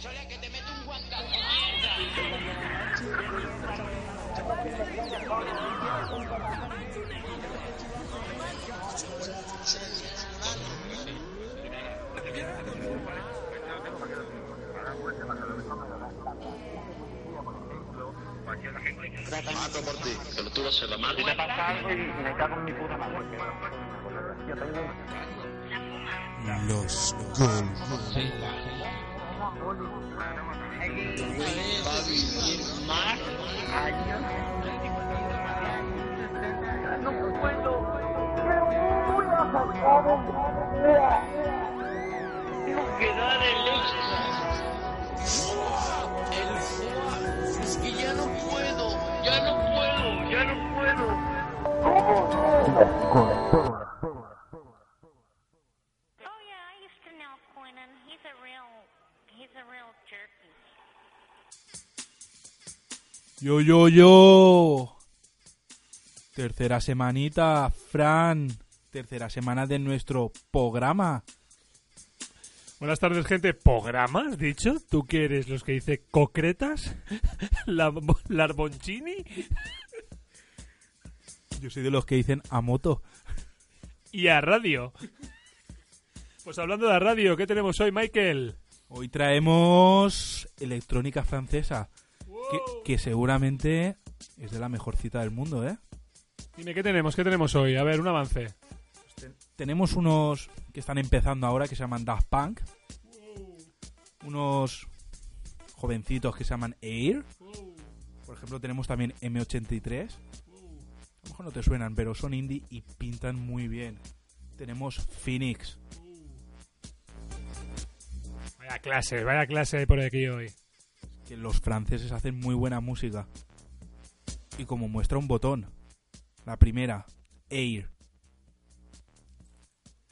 Sole, que te meto un guantazo, mierda. Mato por ti, que lo tuvo se lo mato. me pasa algo y me cago en mi puta madre. Los Gol. Va a vivir más años. Tengo que dar el extra. El ya no puedo, ya no puedo, ya no puedo. Oh yeah, I used to know Quinnan. He's a real, he's a real jerky. Yo, yo, yo. Tercera semanita, Fran. Tercera semana de nuestro programa. Buenas tardes, gente. ¿Programa, has dicho? ¿Tú qué eres? ¿Los que dice concretas? ¿La, ¿Larboncini? Yo soy de los que dicen a moto. Y a radio. Pues hablando de radio, ¿qué tenemos hoy, Michael? Hoy traemos electrónica francesa. Que, que seguramente es de la mejor cita del mundo, ¿eh? Dime, ¿qué tenemos? ¿Qué tenemos hoy? A ver, un avance. Tenemos unos que están empezando ahora que se llaman Daft Punk. Unos jovencitos que se llaman Air. Por ejemplo, tenemos también M83. A lo mejor no te suenan, pero son indie y pintan muy bien. Tenemos Phoenix. Vaya clase, vaya clase por aquí hoy. Que los franceses hacen muy buena música. Y como muestra un botón. La primera, Air.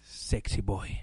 Sexy Boy.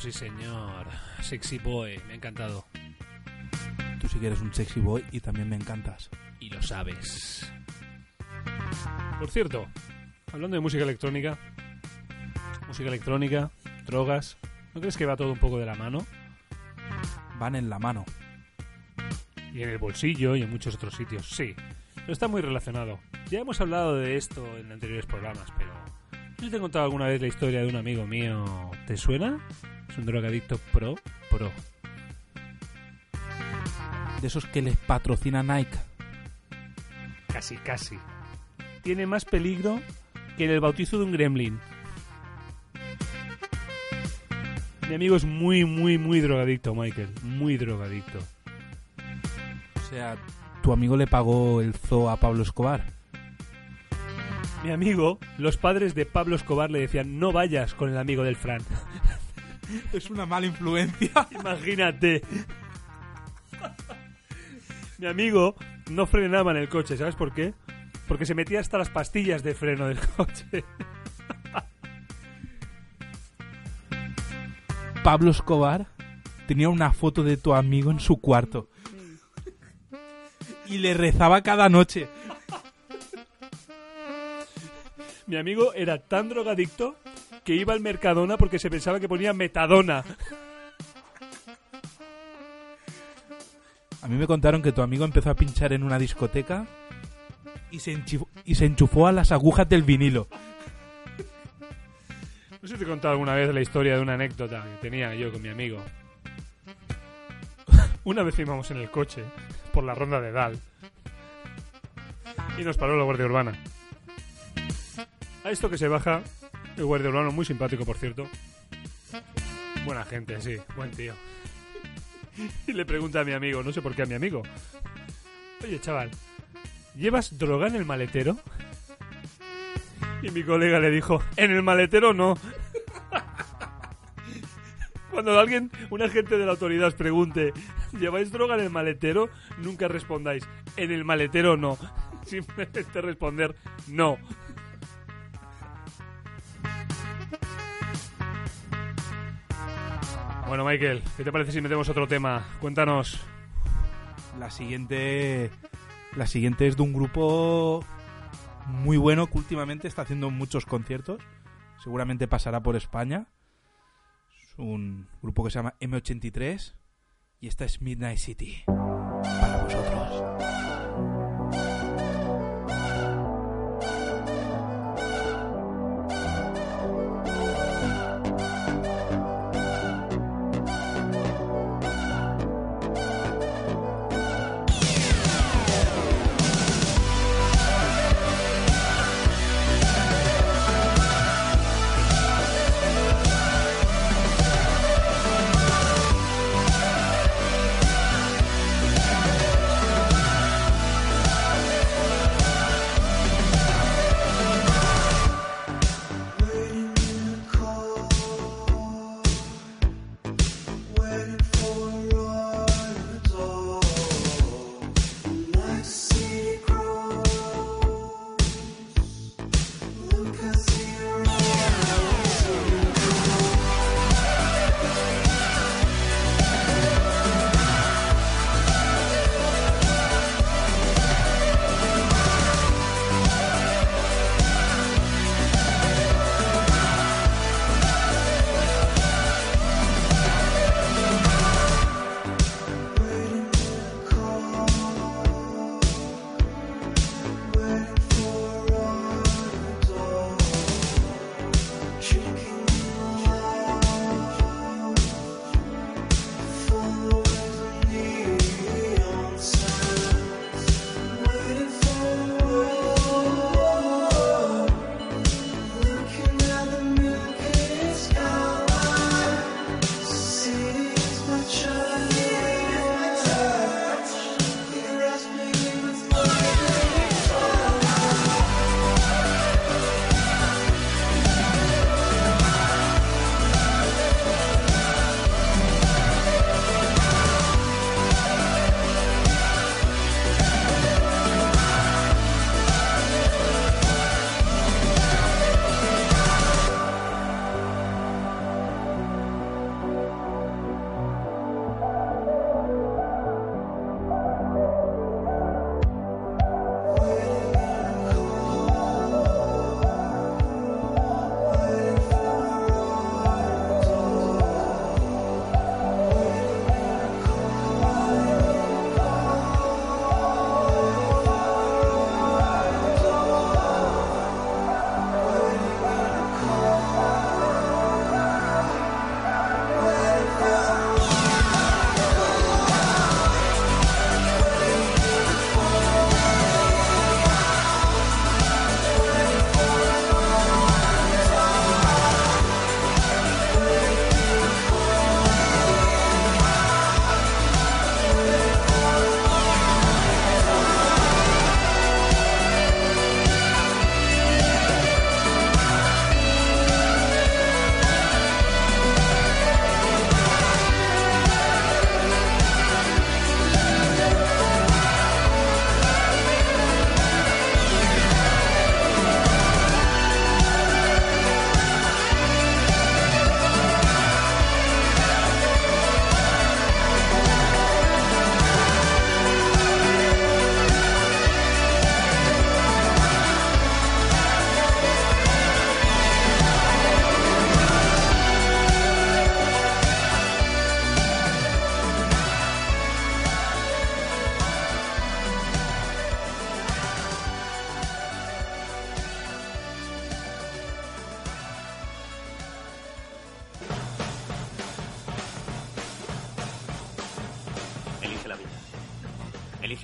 Sí señor. Sexy Boy, me ha encantado. Tú sí que eres un sexy boy y también me encantas. Y lo sabes. Por cierto, hablando de música electrónica, música electrónica, drogas, ¿no crees que va todo un poco de la mano? Van en la mano. Y en el bolsillo y en muchos otros sitios, sí. Pero está muy relacionado. Ya hemos hablado de esto en anteriores programas, pero... Te he contado alguna vez la historia de un amigo mío. ¿Te suena? Es un drogadicto pro, pro. De esos que les patrocina Nike. Casi, casi. Tiene más peligro que en el bautizo de un gremlin. Mi amigo es muy, muy, muy drogadicto, Michael. Muy drogadicto. O sea, tu amigo le pagó el zoo a Pablo Escobar. Mi amigo, los padres de Pablo Escobar le decían, no vayas con el amigo del Fran. Es una mala influencia. Imagínate. Mi amigo no frenaba en el coche, ¿sabes por qué? Porque se metía hasta las pastillas de freno del coche. Pablo Escobar tenía una foto de tu amigo en su cuarto. Y le rezaba cada noche. Mi amigo era tan drogadicto que iba al Mercadona porque se pensaba que ponía metadona. A mí me contaron que tu amigo empezó a pinchar en una discoteca y se, enchifó- y se enchufó a las agujas del vinilo. No sé si te he contado alguna vez la historia de una anécdota que tenía yo con mi amigo. Una vez íbamos en el coche por la ronda de Dal y nos paró la Guardia Urbana. A esto que se baja, el Guardia Urbano, muy simpático por cierto. Buena gente, sí, buen tío. Y le pregunta a mi amigo, no sé por qué a mi amigo. Oye, chaval, ¿llevas droga en el maletero? Y mi colega le dijo, en el maletero no. Cuando alguien, un agente de la autoridad os pregunte, ¿lleváis droga en el maletero? Nunca respondáis, en el maletero no. Simplemente responder, no. Bueno, Michael, ¿qué te parece si metemos otro tema? Cuéntanos. La siguiente. La siguiente es de un grupo muy bueno que últimamente está haciendo muchos conciertos. Seguramente pasará por España. Es un grupo que se llama M83. Y esta es Midnight City.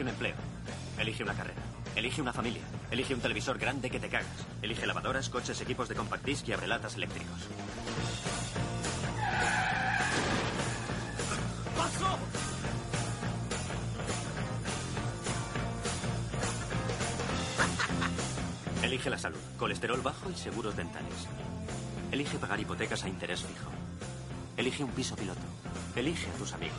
Un empleo. Elige una carrera. Elige una familia. Elige un televisor grande que te cagas. Elige lavadoras, coches, equipos de compact disc y abrelatas eléctricos. ¡Paso! Elige la salud, colesterol bajo y seguros dentales. Elige pagar hipotecas a interés fijo. Elige un piso piloto. Elige a tus amigos.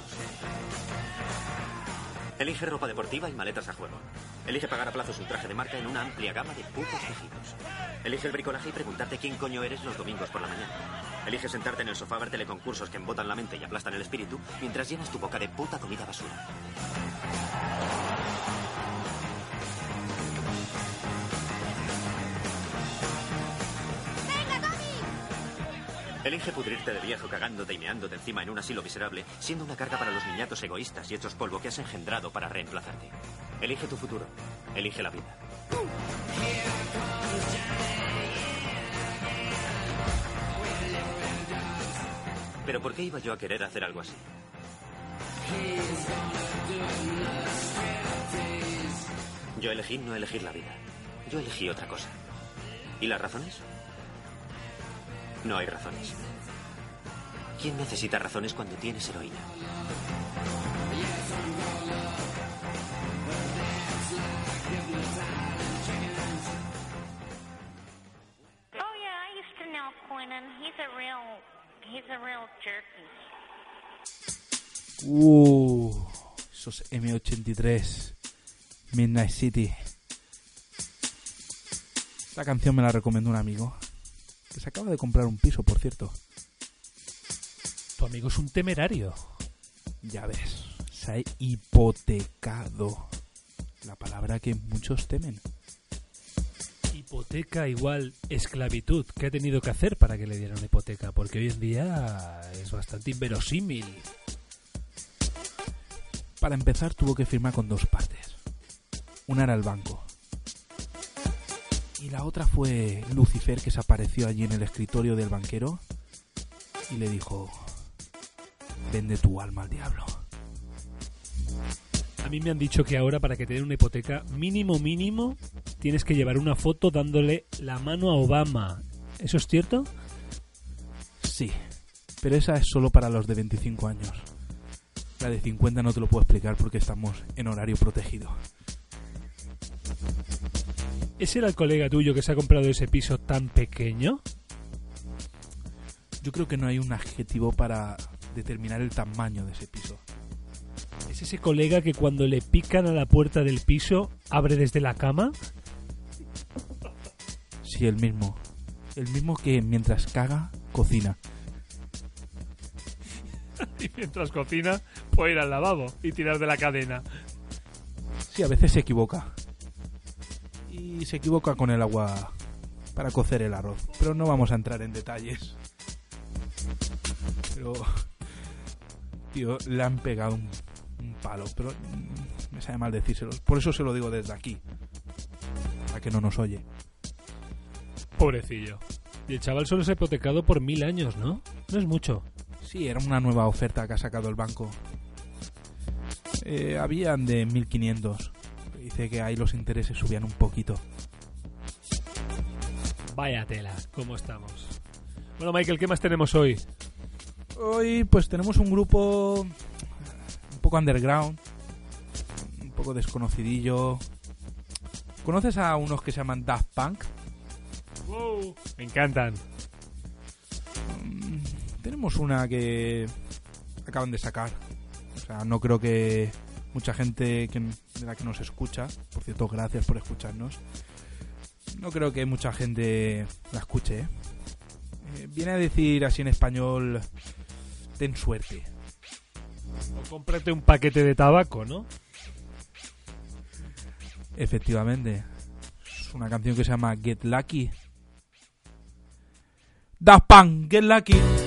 Elige ropa deportiva y maletas a juego. Elige pagar a plazos un traje de marca en una amplia gama de putos tejidos. Elige el bricolaje y preguntarte quién coño eres los domingos por la mañana. Elige sentarte en el sofá a ver teleconcursos que embotan la mente y aplastan el espíritu mientras llenas tu boca de puta comida basura. Elige pudrirte de viejo cagándote y meándote encima en un asilo miserable, siendo una carga para los niñatos egoístas y hechos polvo que has engendrado para reemplazarte. Elige tu futuro. Elige la vida. Pero ¿por qué iba yo a querer hacer algo así? Yo elegí no elegir la vida. Yo elegí otra cosa. ¿Y las razones? No hay razones. ¿Quién necesita razones cuando tienes heroína? Oh yeah, I used to know Quinnan. He's a real, he's a real jerky. Uh, esos M83 Midnight City. Esta canción me la recomendó un amigo que se acaba de comprar un piso, por cierto. Tu amigo es un temerario. Ya ves, se ha hipotecado. La palabra que muchos temen. Hipoteca igual esclavitud. ¿Qué ha tenido que hacer para que le dieran una hipoteca? Porque hoy en día es bastante inverosímil. Para empezar tuvo que firmar con dos partes. Una era el banco. Y la otra fue Lucifer que se apareció allí en el escritorio del banquero y le dijo, vende tu alma al diablo. A mí me han dicho que ahora para que te den una hipoteca, mínimo mínimo, tienes que llevar una foto dándole la mano a Obama. ¿Eso es cierto? Sí, pero esa es solo para los de 25 años. La de 50 no te lo puedo explicar porque estamos en horario protegido. ¿Ese era el colega tuyo que se ha comprado ese piso tan pequeño? Yo creo que no hay un adjetivo para determinar el tamaño de ese piso. ¿Es ese colega que cuando le pican a la puerta del piso abre desde la cama? Sí, el mismo. El mismo que mientras caga, cocina. y mientras cocina puede ir al lavabo y tirar de la cadena. Sí, a veces se equivoca. Y se equivoca con el agua para cocer el arroz. Pero no vamos a entrar en detalles. Pero... Tío, le han pegado un, un palo. Pero mm, me sabe mal decírselo. Por eso se lo digo desde aquí. Para que no nos oye. Pobrecillo. Y el chaval solo se ha hipotecado por mil años, ¿no? No es mucho. Sí, era una nueva oferta que ha sacado el banco. Eh, habían de 1500. Dice que ahí los intereses subían un poquito. Vaya tela, ¿cómo estamos? Bueno, Michael, ¿qué más tenemos hoy? Hoy pues tenemos un grupo un poco underground, un poco desconocidillo. ¿Conoces a unos que se llaman Daft Punk? Wow, me encantan. Mm, tenemos una que acaban de sacar. O sea, no creo que mucha gente que, de la que nos escucha, por cierto, gracias por escucharnos. No creo que mucha gente la escuche. ¿eh? Eh, viene a decir así en español, ten suerte. O cómprate un paquete de tabaco, ¿no? Efectivamente. Es una canción que se llama Get Lucky. Daft Punk, Get Lucky.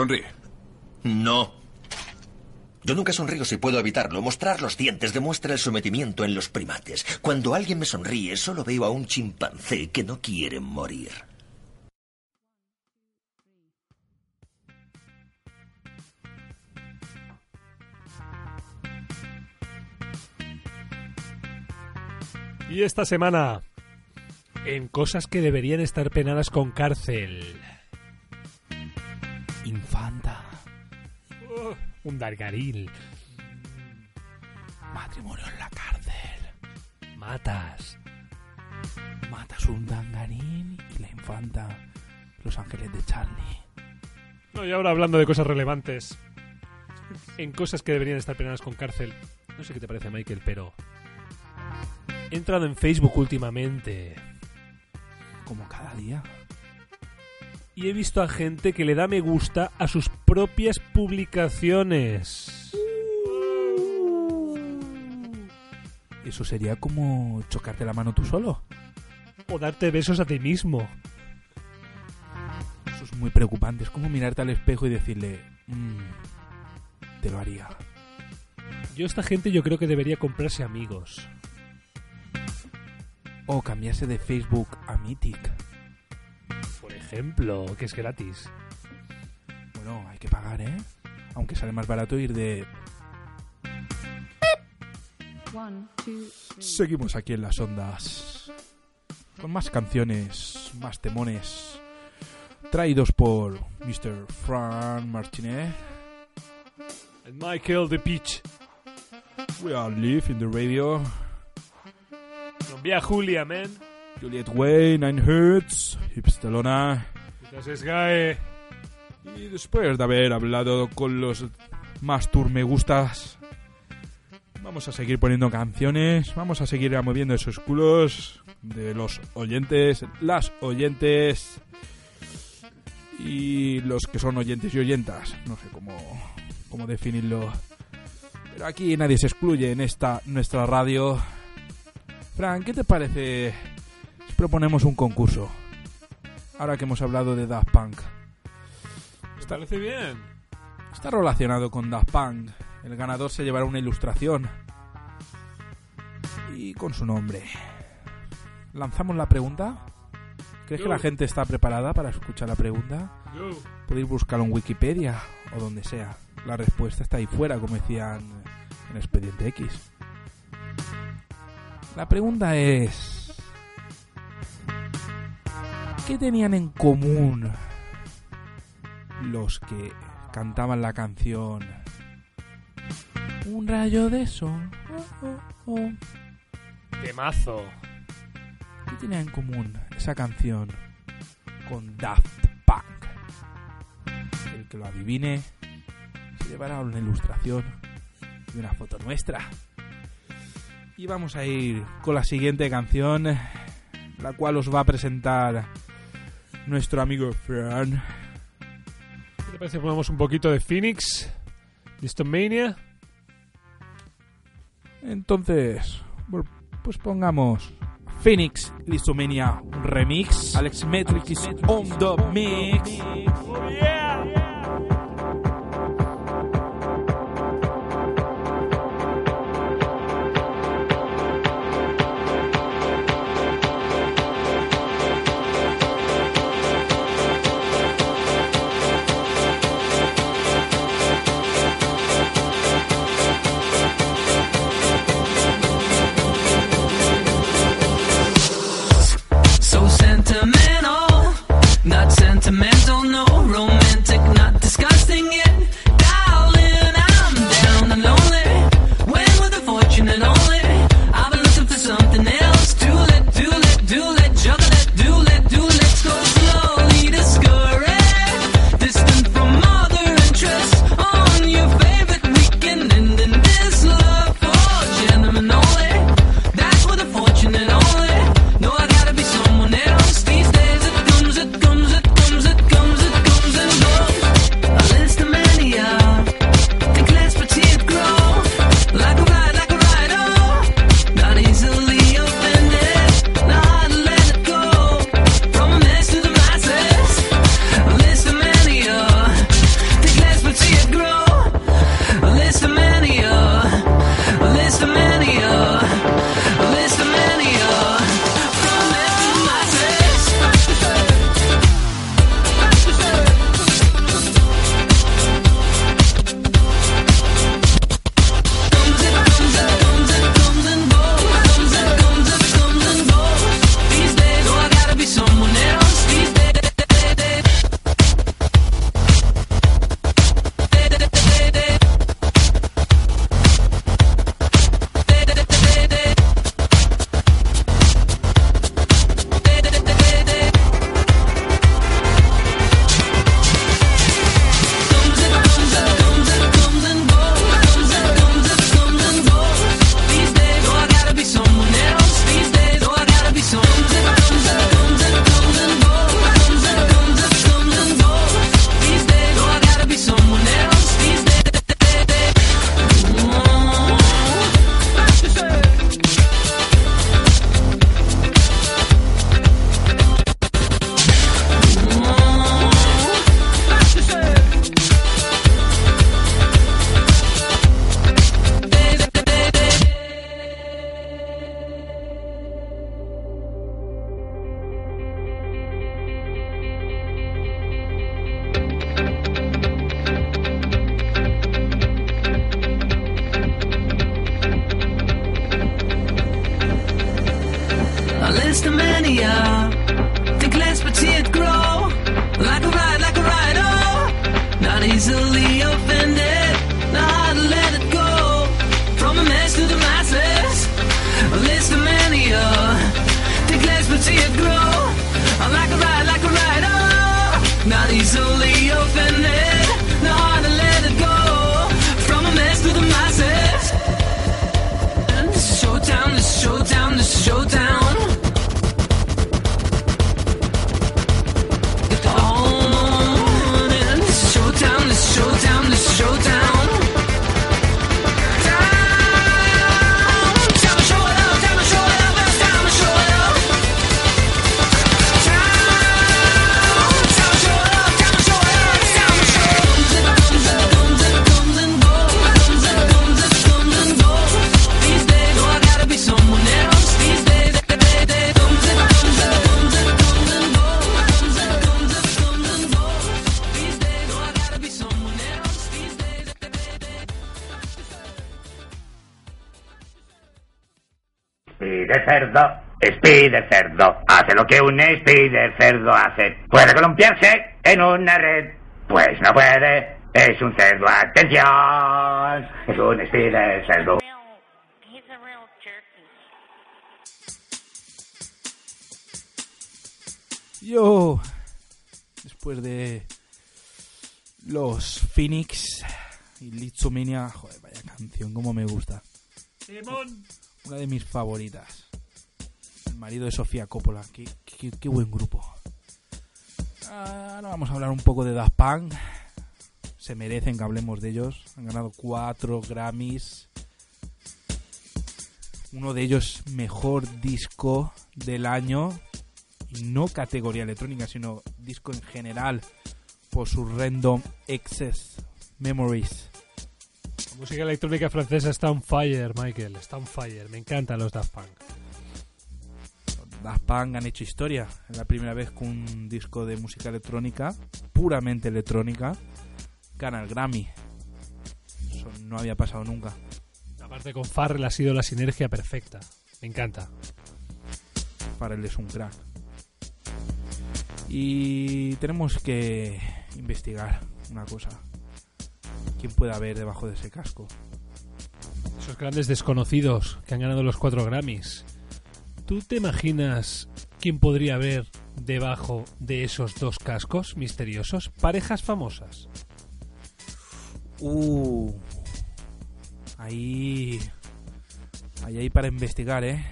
Sonríe. No. Yo nunca sonrío si puedo evitarlo. Mostrar los dientes demuestra el sometimiento en los primates. Cuando alguien me sonríe, solo veo a un chimpancé que no quiere morir. Y esta semana, en cosas que deberían estar penadas con cárcel. Infanta. Oh, un dargaril. Matrimonio en la cárcel. Matas. Matas un dangarín y la infanta. Los ángeles de Charlie. No, y ahora hablando de cosas relevantes. En cosas que deberían estar penadas con cárcel. No sé qué te parece, Michael, pero. He entrado en Facebook últimamente. Como cada día. Y he visto a gente que le da me gusta a sus propias publicaciones. Eso sería como chocarte la mano tú solo. O darte besos a ti mismo. Eso es muy preocupante. Es como mirarte al espejo y decirle, "Mm, te lo haría. Yo esta gente yo creo que debería comprarse amigos. O cambiarse de Facebook a Mythic. Ejemplo, que es gratis. Bueno, hay que pagar, ¿eh? Aunque sale más barato ir de... Seguimos aquí en las ondas. Con más canciones, más temones. Traídos por Mr. Fran Martinet. And Michael the Peach. We are live in the radio. Envía Julia, man. Juliet Way, Nine Hertz, Gae. Y después de haber hablado con los más tour me gustas, vamos a seguir poniendo canciones, vamos a seguir moviendo esos culos de los oyentes, las oyentes y los que son oyentes y oyentas. No sé cómo, cómo definirlo. Pero aquí nadie se excluye en esta nuestra radio. Fran, ¿qué te parece proponemos un concurso? Ahora que hemos hablado de Daft Punk. ¿Te parece bien? Está relacionado con Daft Punk. El ganador se llevará una ilustración. Y con su nombre. ¿Lanzamos la pregunta? ¿Crees que la gente está preparada para escuchar la pregunta? Yo. Podéis buscarlo en Wikipedia o donde sea. La respuesta está ahí fuera, como decían en Expediente X. La pregunta es... ¿Qué tenían en común los que cantaban la canción Un rayo de sol? oh, oh, oh"? Temazo. ¿Qué tenía en común esa canción con Daft Punk? El que lo adivine se llevará una ilustración y una foto nuestra. Y vamos a ir con la siguiente canción, la cual os va a presentar nuestro amigo Fran. ¿Qué te parece si ponemos un poquito de Phoenix? Distomania. Entonces, pues pongamos Phoenix Listomania Remix. Alex Metric is on the mix. So cerdo, Spider cerdo, hace lo que un Spider cerdo hace. Puede columpiarse en una red, pues no puede, es un cerdo, atención, es un Spider cerdo. He's a real jerky. Yo, después de los Phoenix y Litsomania, joder, vaya canción, como me gusta. Simón. Una de mis favoritas. Marido de Sofía Coppola, qué, qué- buen grupo. Ahora vamos a hablar un poco de Daft Punk. Se merecen que hablemos de ellos. Han ganado cuatro Grammys. Uno de ellos mejor disco del año. No categoría electrónica, sino disco en general. Por su Random Access Memories. La música electrónica francesa está on fire, Michael. Está on fire. Me encantan los Daft Punk. Daft Punk han hecho historia. Es la primera vez que un disco de música electrónica, puramente electrónica, gana el Grammy. Eso no había pasado nunca. Aparte con Farrell ha sido la sinergia perfecta. Me encanta. Farrell es un crack. Y tenemos que investigar una cosa. ¿Quién puede haber debajo de ese casco? Esos grandes desconocidos que han ganado los cuatro Grammys. ¿Tú te imaginas quién podría haber debajo de esos dos cascos misteriosos? Parejas famosas. Uh. Ahí. Ahí hay para investigar, ¿eh?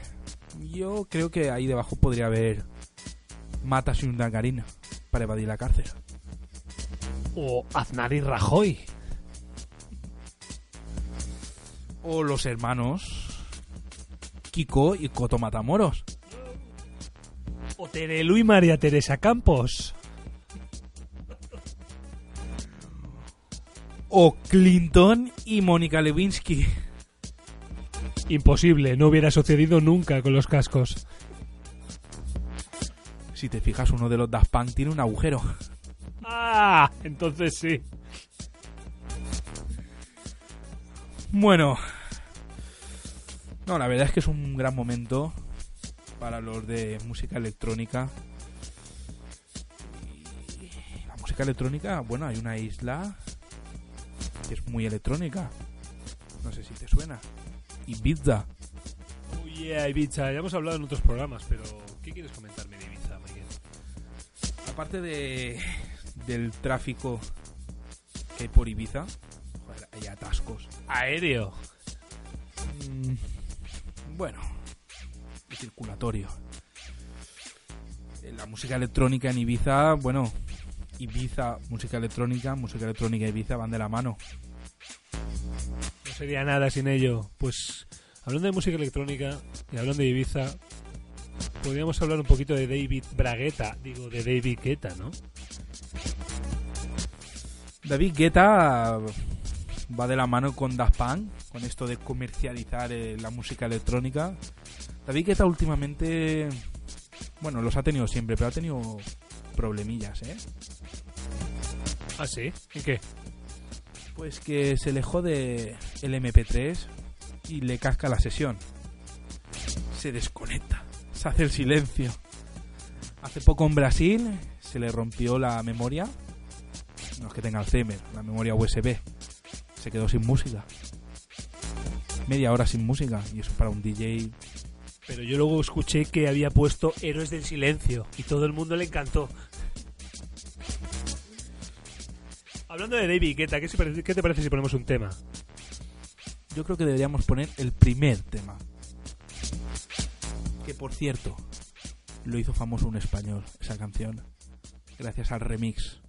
Yo creo que ahí debajo podría haber Matas y un Dangarina para evadir la cárcel. O Aznar y Rajoy. O los hermanos Kiko y Coto Matamoros. O Terelu y María Teresa Campos. O Clinton y Mónica Lewinsky. Imposible, no hubiera sucedido nunca con los cascos. Si te fijas, uno de los Daft Punk tiene un agujero. Ah, entonces sí. Bueno. No, la verdad es que es un gran momento para los de música electrónica. Y la música electrónica, bueno, hay una isla que es muy electrónica. No sé si te suena. Ibiza. Oh yeah, Ibiza. Ya hemos hablado en otros programas, pero ¿qué quieres comentarme de Ibiza, Miguel? Aparte de del tráfico que hay por Ibiza, joder, hay atascos. Aéreo. Mm, bueno, circulatorio. Eh, La música electrónica en Ibiza, bueno, Ibiza, música electrónica, música electrónica y Ibiza van de la mano. No sería nada sin ello. Pues hablando de música electrónica y hablando de Ibiza, podríamos hablar un poquito de David Bragueta, digo, de David Guetta, ¿no? David Guetta va de la mano con Daft Punk, con esto de comercializar eh, la música electrónica. David Guetta últimamente, bueno, los ha tenido siempre, pero ha tenido problemillas, ¿eh? ¿Ah, sí? ¿En qué? Pues que se le jode el MP3 y le casca la sesión. Se desconecta, se hace el silencio. Hace poco en Brasil se le rompió la memoria, no es que tenga Alzheimer, la memoria USB. Se quedó sin música. Media hora sin música y eso para un DJ Pero yo luego escuché que había puesto Héroes del Silencio y todo el mundo le encantó. Hablando de David Guetta, ¿qué, te parece si ponemos un tema? Yo creo que deberíamos poner el primer tema. Que por cierto, lo hizo famoso un español, esa canción. Gracias al remix.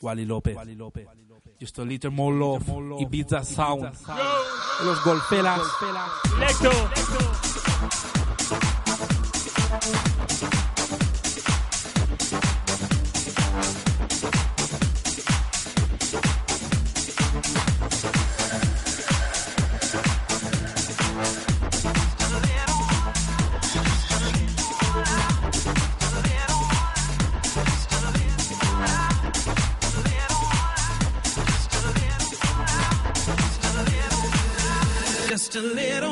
Wally López. Just a little more love. Ibiza Sound. Los golpelas. ¡Lecto! A little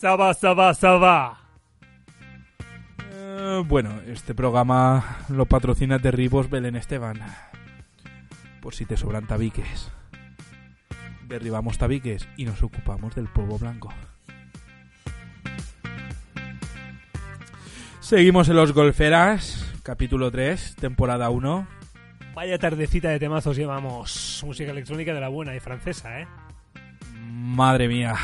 Saba, saba, saba. Eh, bueno, este programa lo patrocina Derribos Belén Esteban. Por si te sobran tabiques. Derribamos tabiques y nos ocupamos del polvo blanco. Seguimos en los Golferas, capítulo 3, temporada 1. Vaya tardecita de temazos llevamos. Música electrónica de la buena y francesa, ¿eh? Madre mía.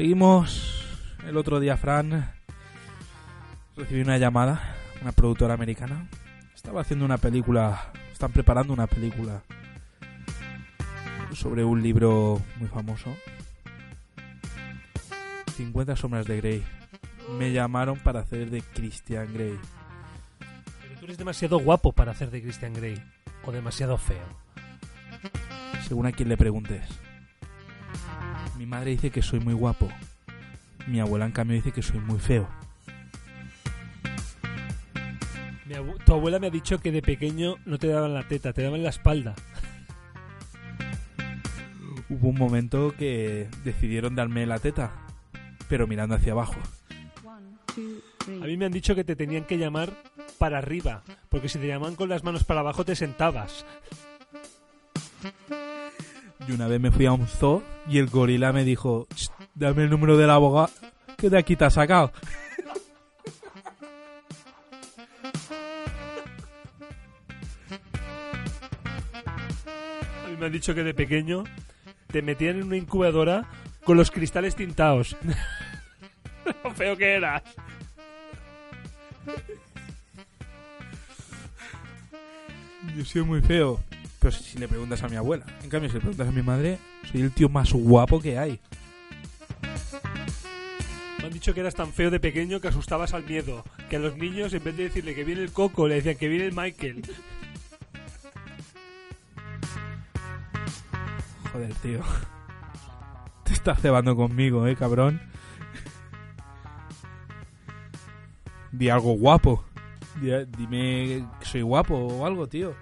Seguimos. El otro día, Fran recibí una llamada, una productora americana. Estaba haciendo una película, están preparando una película sobre un libro muy famoso. 50 sombras de Grey. Me llamaron para hacer de Christian Grey. Pero tú eres demasiado guapo para hacer de Christian Grey. O demasiado feo. Según a quien le preguntes. Mi madre dice que soy muy guapo. Mi abuela, en cambio, dice que soy muy feo. Mi abu- tu abuela me ha dicho que de pequeño no te daban la teta, te daban la espalda. Hubo un momento que decidieron darme la teta, pero mirando hacia abajo. A mí me han dicho que te tenían que llamar para arriba, porque si te llaman con las manos para abajo te sentabas. Y una vez me fui a un zoo y el gorila me dijo, "Ch, dame el número del abogado que de aquí te ha sacado. A mí me han dicho que de pequeño te metían en una incubadora con los cristales tintados. Lo feo que eras. Yo soy muy feo. Pero si le preguntas a mi abuela. En cambio, si le preguntas a mi madre, soy el tío más guapo que hay. Me han dicho que eras tan feo de pequeño que asustabas al miedo. Que a los niños, en vez de decirle que viene el coco, le decían que viene el Michael. Joder, tío. Te estás cebando conmigo, eh, cabrón. Di algo guapo. Di- Dime que soy guapo o algo, tío.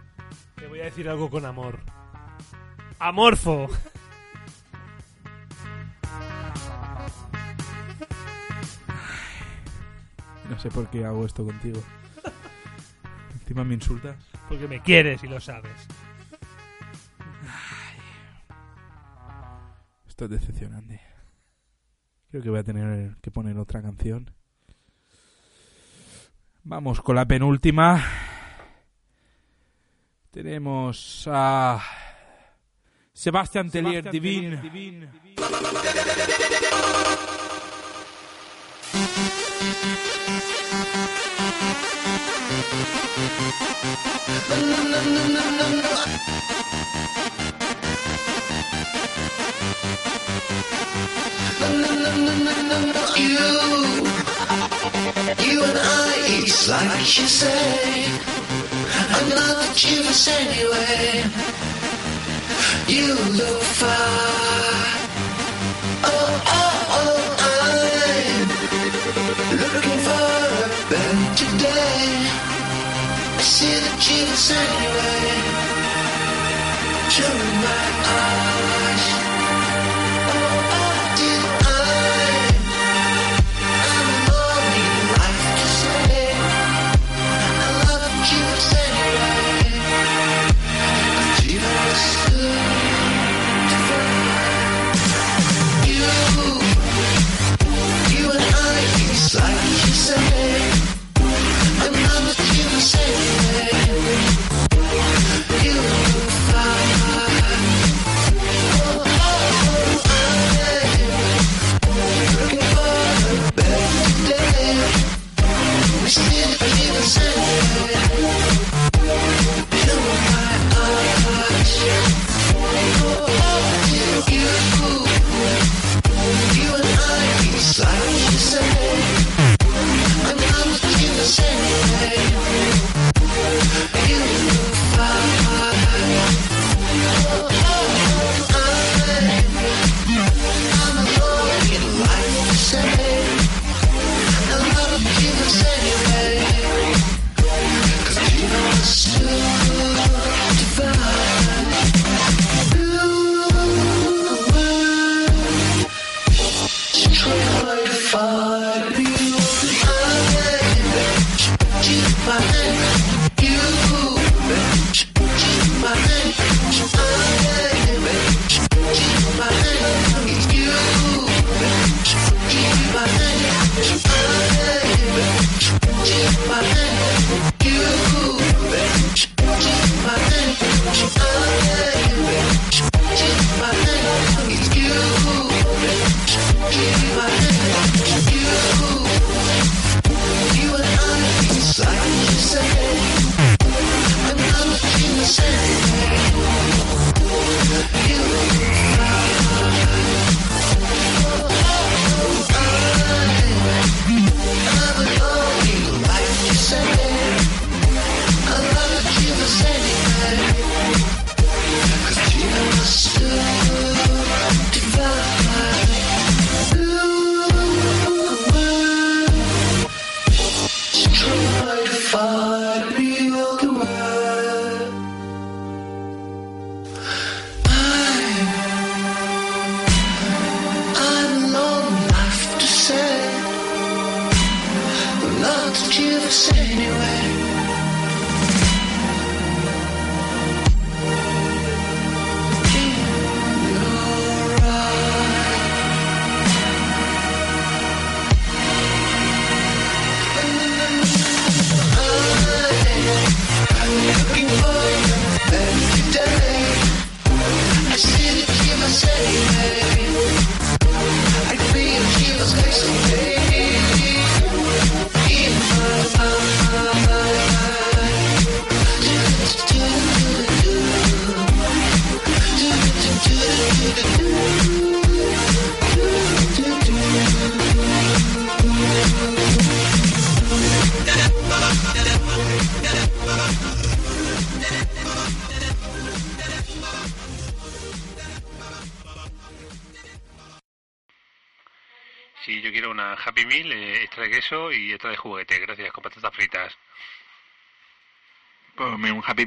Te voy a decir algo con amor. ¡Amorfo! No sé por qué hago esto contigo. Encima me insultas. Porque me quieres y lo sabes. Esto es decepcionante. Creo que voy a tener que poner otra canción. Vamos con la penúltima. Tenemos a Sebastián Tellier Divine. You, you and I, it's like you say. I'm not jealous anyway. You look fine. Oh, oh, oh, I'm looking for a. I see the jealous anyway. My eyes.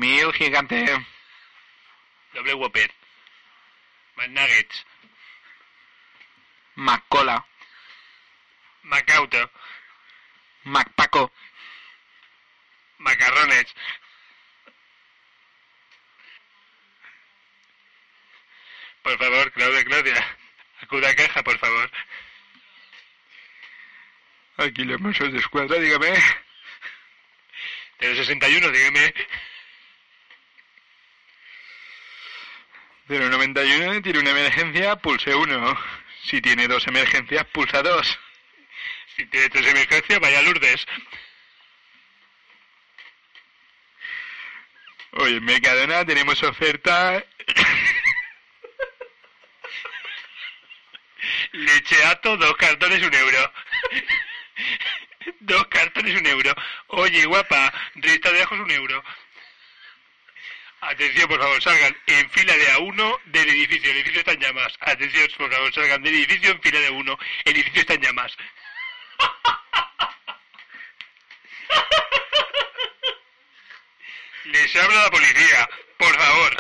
Meal gigante. Doble Whopper. Más nuggets. Macola. Macauto. Macpaco. Macarrones. Por favor, Claudia, Claudia. Acuda a caja, por favor. Aquí los mozos de escuadra, dígame. 061, dígame. 091 tiene una emergencia, pulse 1. Si tiene dos emergencias, pulsa 2. Si tiene tres emergencias, vaya Lourdes. Hoy en Mercadona tenemos oferta. Lecheato, dos cartones, un euro. dos cartones, un euro. Oye, guapa, rista de ajos, un euro. Atención, por favor, salgan en fila de A1 del edificio. El edificio está en llamas. Atención, por favor, salgan del edificio en fila de A1. El edificio está en llamas. Les habla la policía, por favor.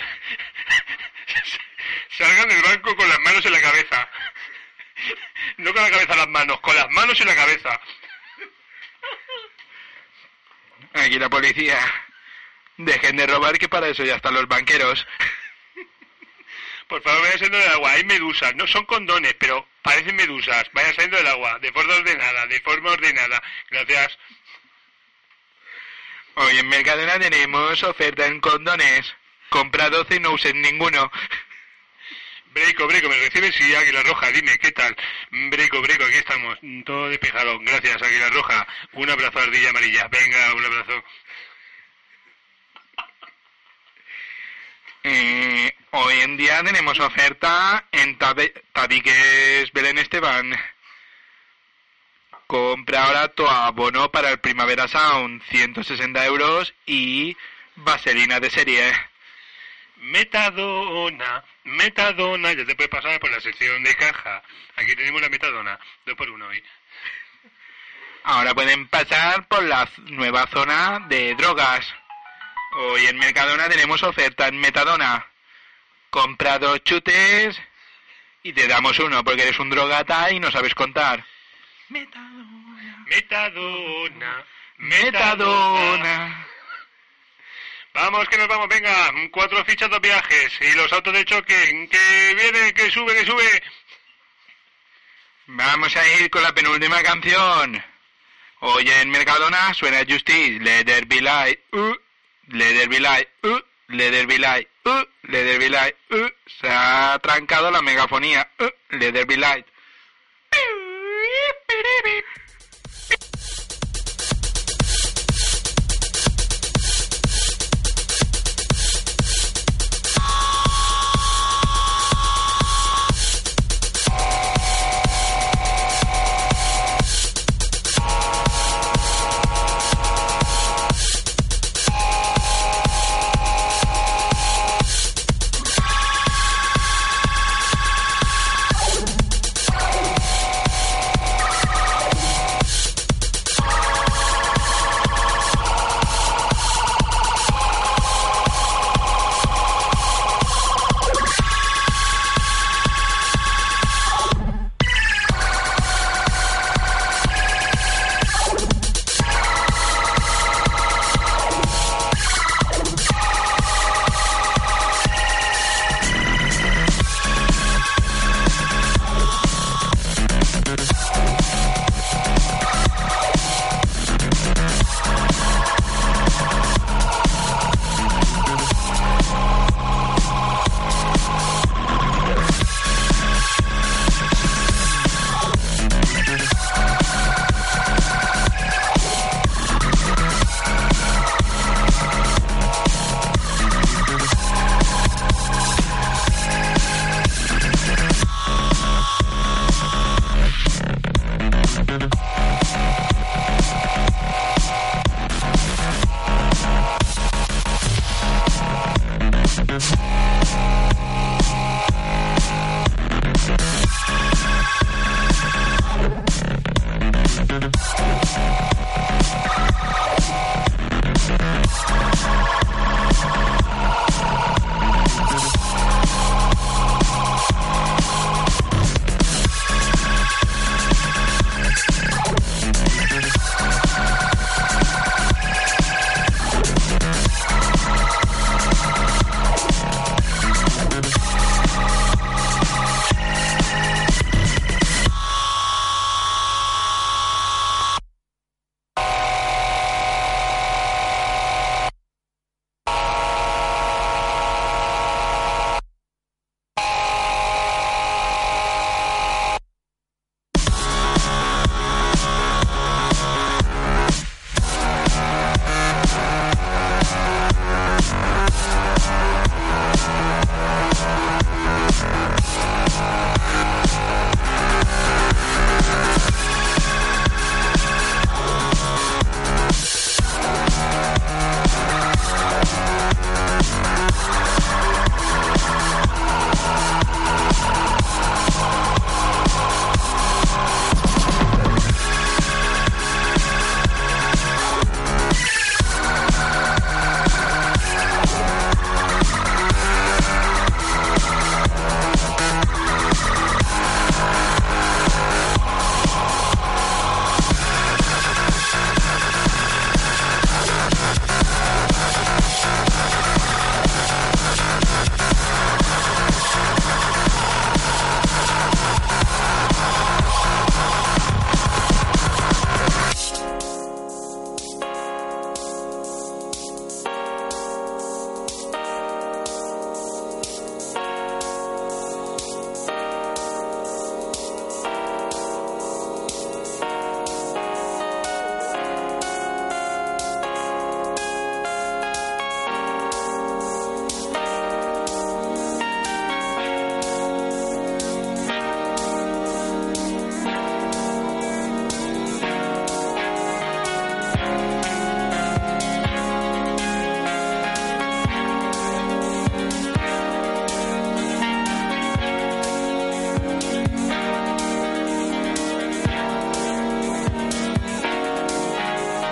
Salgan del banco con las manos en la cabeza. No con la cabeza las manos, con las manos en la cabeza. Aquí la policía. Dejen de robar, que para eso ya están los banqueros. Por favor, vayan saliendo del agua. Hay medusas, no son condones, pero parecen medusas. Vayan saliendo del agua, de forma ordenada, de forma ordenada. Gracias. Hoy en Mercadona tenemos oferta en condones. Compra 12 y no uses ninguno. Breco, Breco, me recibes sí, Águila Roja, dime, ¿qué tal? Breco, Breco, aquí estamos, todo despejado, gracias, Águila Roja. Un abrazo, Ardilla Amarilla, venga, un abrazo. Eh, hoy en día tenemos oferta en tabe- tabiques Belén Esteban. Compra ahora tu abono para el Primavera Sound, 160 euros y vaselina de serie. Metadona, metadona, ya te puedes pasar por la sección de caja. Aquí tenemos la metadona, dos por uno hoy. Ahora pueden pasar por la nueva zona de drogas. Hoy en Mercadona tenemos oferta en Metadona. Compra dos chutes y te damos uno porque eres un drogata y no sabes contar. Metadona, metadona. Metadona. Vamos, que nos vamos, venga, cuatro fichas, dos viajes. Y los autos de choque, que viene, que sube, que sube. Vamos a ir con la penúltima canción. Hoy en Mercadona suena Justice, Let There Be Light, uh, Light, uh, Light, uh, Light, uh. Se ha trancado la megafonía, uh, Let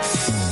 Podcast.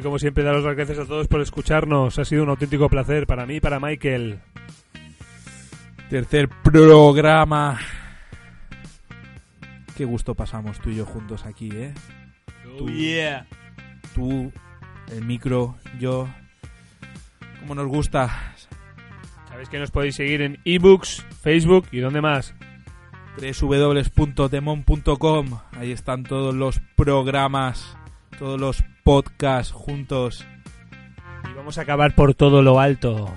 Y como siempre, daros las gracias a todos por escucharnos. Ha sido un auténtico placer para mí y para Michael. Tercer programa. Qué gusto pasamos tú y yo juntos aquí, ¿eh? Oh, yeah. Tú, el micro, yo. Como nos gusta. Sabéis que nos podéis seguir en ebooks, Facebook y dónde más. www.demon.com. Ahí están todos los programas, todos los podcasts juntos. Y vamos a acabar por todo lo alto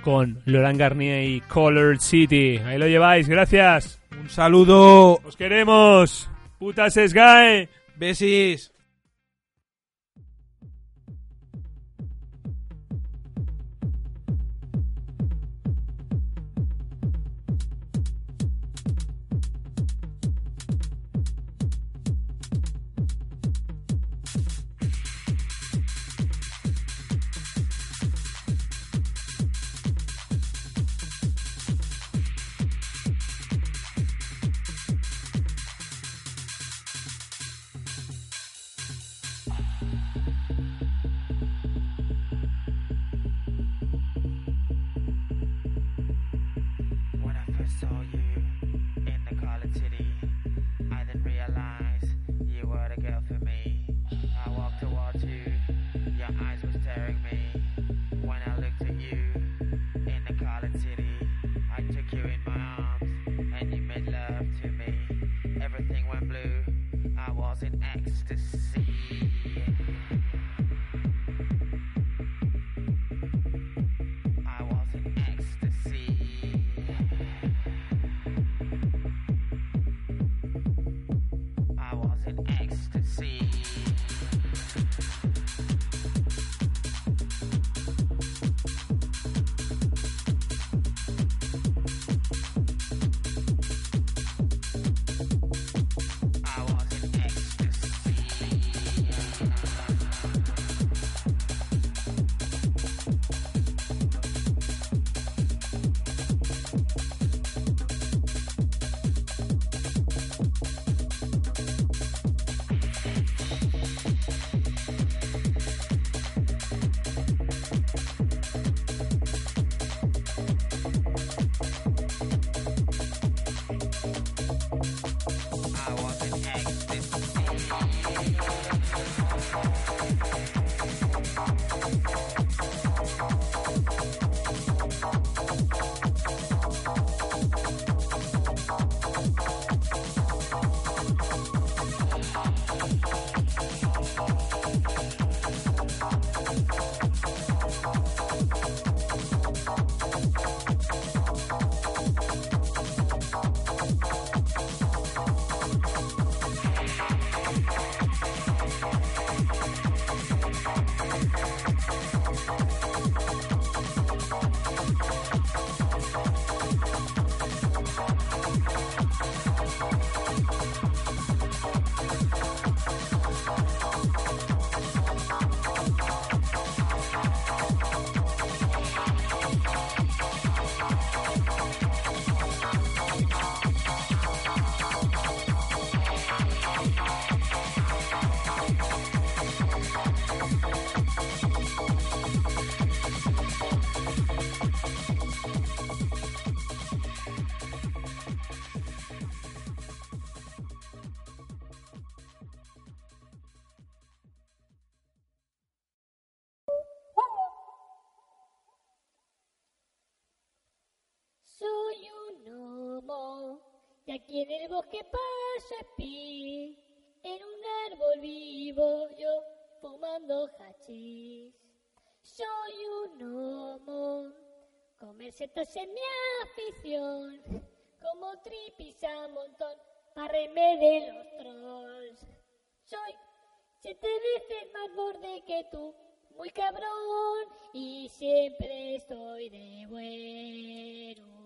con Laurent Garnier y Colored City. Ahí lo lleváis, gracias. Un saludo. Os queremos. Putas Sky. Besis. Aquí en el bosque paso espí. En un árbol vivo yo fumando hachís. Soy un gnomo, comer setas es mi afición. Como tripis a montón, para reírme de los trolls. Soy siete veces más borde que tú, muy cabrón, y siempre estoy de buen